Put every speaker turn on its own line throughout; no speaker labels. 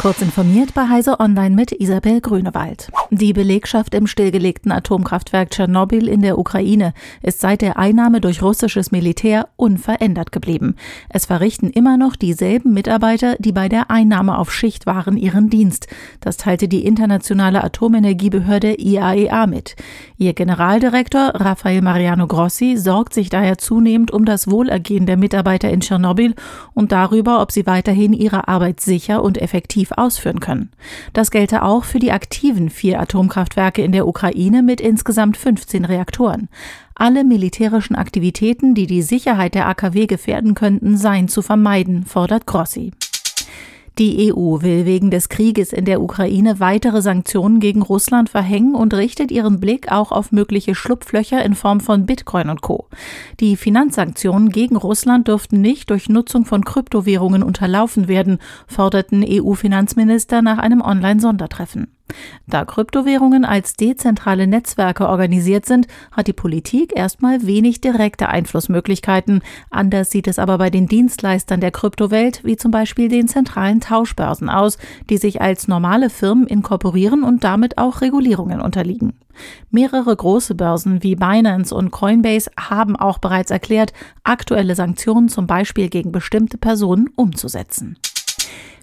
Kurz informiert bei Heise Online mit Isabel Grünewald. Die Belegschaft im stillgelegten Atomkraftwerk Tschernobyl in der Ukraine ist seit der Einnahme durch russisches Militär unverändert geblieben. Es verrichten immer noch dieselben Mitarbeiter, die bei der Einnahme auf Schicht waren, ihren Dienst. Das teilte die internationale Atomenergiebehörde IAEA e mit. Ihr Generaldirektor Rafael Mariano Grossi sorgt sich daher zunehmend um das Wohlergehen der Mitarbeiter in Tschernobyl und darüber, ob sie weiterhin ihre Arbeit sicher und effektiv ausführen können. Das gelte auch für die aktiven vier Atomkraftwerke in der Ukraine mit insgesamt 15 Reaktoren. Alle militärischen Aktivitäten, die die Sicherheit der AKW gefährden könnten, seien zu vermeiden, fordert Grossi. Die EU will wegen des Krieges in der Ukraine weitere Sanktionen gegen Russland verhängen und richtet ihren Blick auch auf mögliche Schlupflöcher in Form von Bitcoin und Co. Die Finanzsanktionen gegen Russland dürften nicht durch Nutzung von Kryptowährungen unterlaufen werden, forderten EU-Finanzminister nach einem Online-Sondertreffen. Da Kryptowährungen als dezentrale Netzwerke organisiert sind, hat die Politik erstmal wenig direkte Einflussmöglichkeiten. Anders sieht es aber bei den Dienstleistern der Kryptowelt, wie zum Beispiel den zentralen Tauschbörsen aus, die sich als normale Firmen inkorporieren und damit auch Regulierungen unterliegen. Mehrere große Börsen wie Binance und Coinbase haben auch bereits erklärt, aktuelle Sanktionen zum Beispiel gegen bestimmte Personen umzusetzen.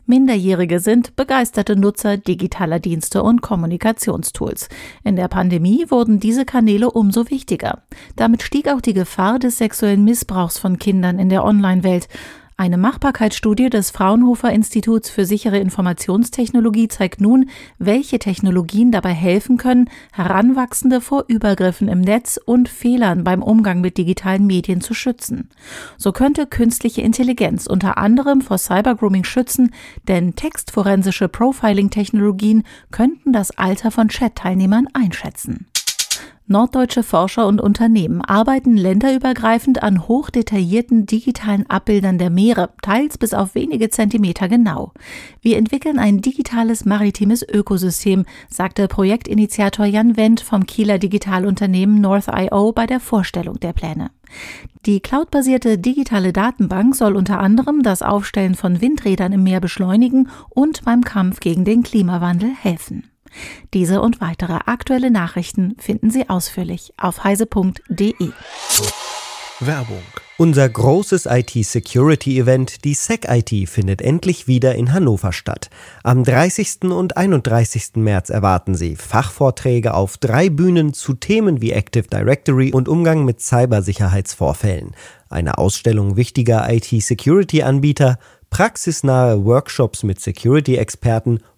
Minderjährige sind begeisterte Nutzer digitaler Dienste und Kommunikationstools. In der Pandemie wurden diese Kanäle umso wichtiger. Damit stieg auch die Gefahr des sexuellen Missbrauchs von Kindern in der Online-Welt. Eine Machbarkeitsstudie des Fraunhofer Instituts für sichere Informationstechnologie zeigt nun, welche Technologien dabei helfen können, Heranwachsende vor Übergriffen im Netz und Fehlern beim Umgang mit digitalen Medien zu schützen. So könnte künstliche Intelligenz unter anderem vor Cybergrooming schützen, denn textforensische Profiling-Technologien könnten das Alter von Chat-Teilnehmern einschätzen. Norddeutsche Forscher und Unternehmen arbeiten länderübergreifend an hochdetaillierten digitalen Abbildern der Meere, teils bis auf wenige Zentimeter genau. Wir entwickeln ein digitales maritimes Ökosystem, sagte Projektinitiator Jan Wendt vom Kieler Digitalunternehmen North.io bei der Vorstellung der Pläne. Die cloudbasierte digitale Datenbank soll unter anderem das Aufstellen von Windrädern im Meer beschleunigen und beim Kampf gegen den Klimawandel helfen. Diese und weitere aktuelle Nachrichten finden Sie ausführlich auf heise.de.
Werbung. Unser großes IT-Security-Event, die SecIT, findet endlich wieder in Hannover statt. Am 30. und 31. März erwarten Sie Fachvorträge auf drei Bühnen zu Themen wie Active Directory und Umgang mit Cybersicherheitsvorfällen, eine Ausstellung wichtiger IT-Security-Anbieter, praxisnahe Workshops mit Security-Experten